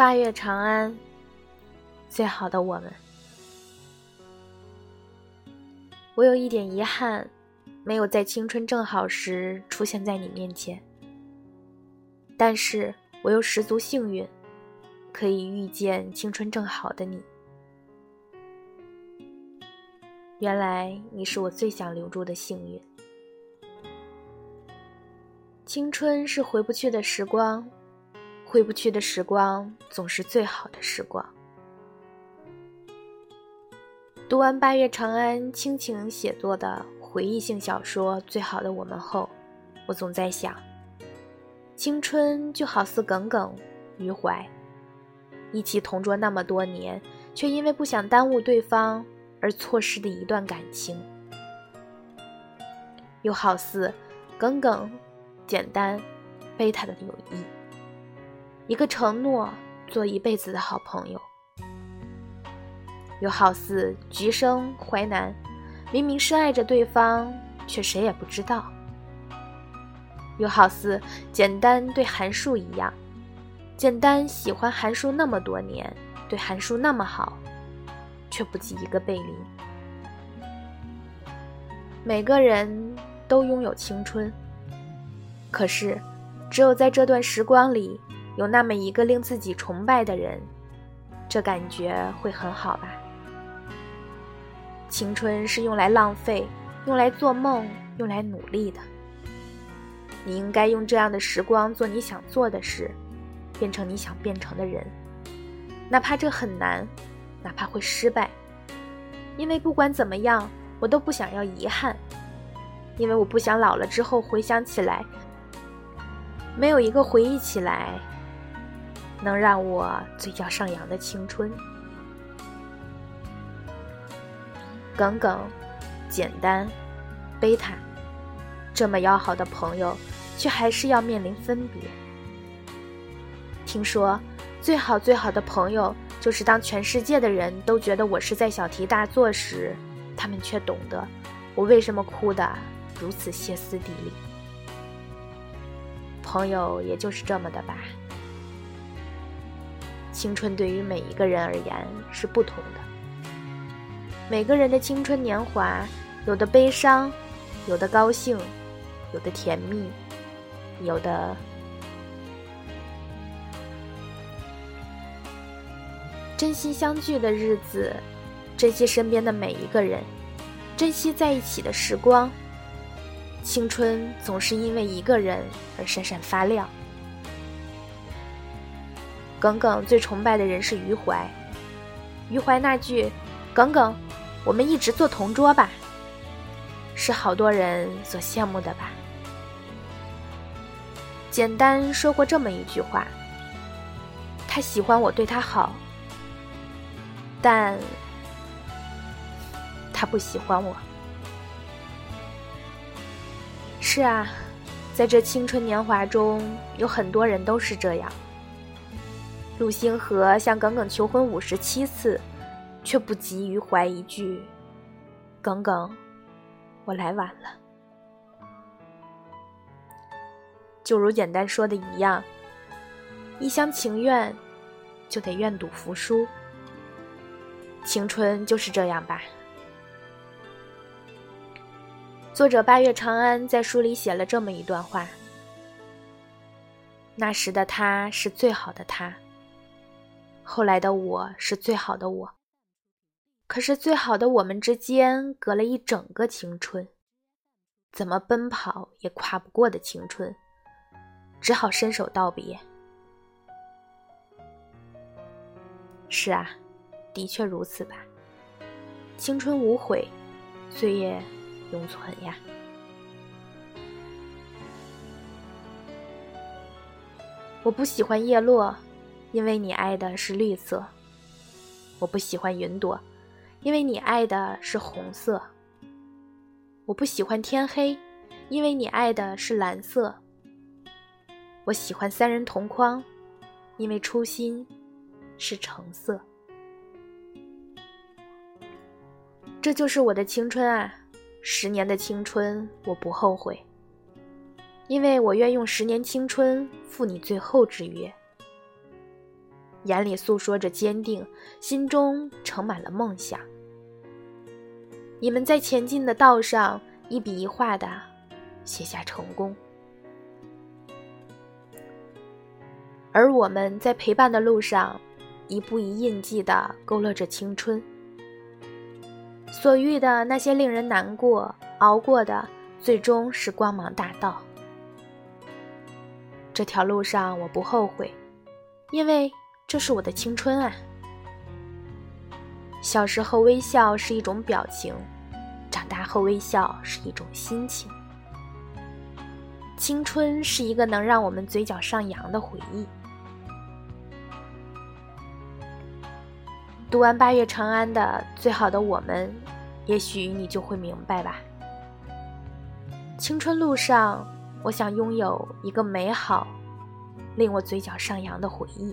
八月长安，最好的我们。我有一点遗憾，没有在青春正好时出现在你面前。但是我又十足幸运，可以遇见青春正好的你。原来你是我最想留住的幸运。青春是回不去的时光。回不去的时光，总是最好的时光。读完八月长安倾情写作的回忆性小说《最好的我们》后，我总在想，青春就好似耿耿于怀，一起同桌那么多年，却因为不想耽误对方而错失的一段感情；又好似耿耿简单悲叹的友谊。一个承诺，做一辈子的好朋友，又好似橘生淮南，明明深爱着对方，却谁也不知道；又好似简单对韩树一样，简单喜欢韩树那么多年，对韩树那么好，却不及一个贝林。每个人都拥有青春，可是，只有在这段时光里。有那么一个令自己崇拜的人，这感觉会很好吧？青春是用来浪费、用来做梦、用来努力的。你应该用这样的时光做你想做的事，变成你想变成的人，哪怕这很难，哪怕会失败。因为不管怎么样，我都不想要遗憾，因为我不想老了之后回想起来，没有一个回忆起来。能让我嘴角上扬的青春，耿耿，简单，悲叹，这么要好的朋友，却还是要面临分别。听说，最好最好的朋友，就是当全世界的人都觉得我是在小题大做时，他们却懂得我为什么哭得如此歇斯底里。朋友也就是这么的吧。青春对于每一个人而言是不同的。每个人的青春年华，有的悲伤，有的高兴，有的甜蜜，有的珍惜相聚的日子，珍惜身边的每一个人，珍惜在一起的时光。青春总是因为一个人而闪闪发亮。耿耿最崇拜的人是余淮，余淮那句“耿耿，我们一直做同桌吧”，是好多人所羡慕的吧。简单说过这么一句话：“他喜欢我对他好，但他不喜欢我。”是啊，在这青春年华中，有很多人都是这样。陆星河向耿耿求婚五十七次，却不急于怀一句：“耿耿，我来晚了。”就如简单说的一样，一厢情愿，就得愿赌服输。青春就是这样吧。作者八月长安在书里写了这么一段话：“那时的他是最好的他。”后来的我是最好的我，可是最好的我们之间隔了一整个青春，怎么奔跑也跨不过的青春，只好伸手道别。是啊，的确如此吧。青春无悔，岁月永存呀。我不喜欢叶落。因为你爱的是绿色，我不喜欢云朵；因为你爱的是红色，我不喜欢天黑；因为你爱的是蓝色，我喜欢三人同框；因为初心是橙色。这就是我的青春啊！十年的青春，我不后悔，因为我愿用十年青春赴你最后之约。眼里诉说着坚定，心中盛满了梦想。你们在前进的道上一笔一画的写下成功，而我们在陪伴的路上一步一印记的勾勒着青春。所遇的那些令人难过，熬过的最终是光芒大道。这条路上我不后悔，因为这是我的青春啊！小时候微笑是一种表情，长大后微笑是一种心情。青春是一个能让我们嘴角上扬的回忆。读完《八月长安》的《最好的我们》，也许你就会明白吧。青春路上。我想拥有一个美好、令我嘴角上扬的回忆。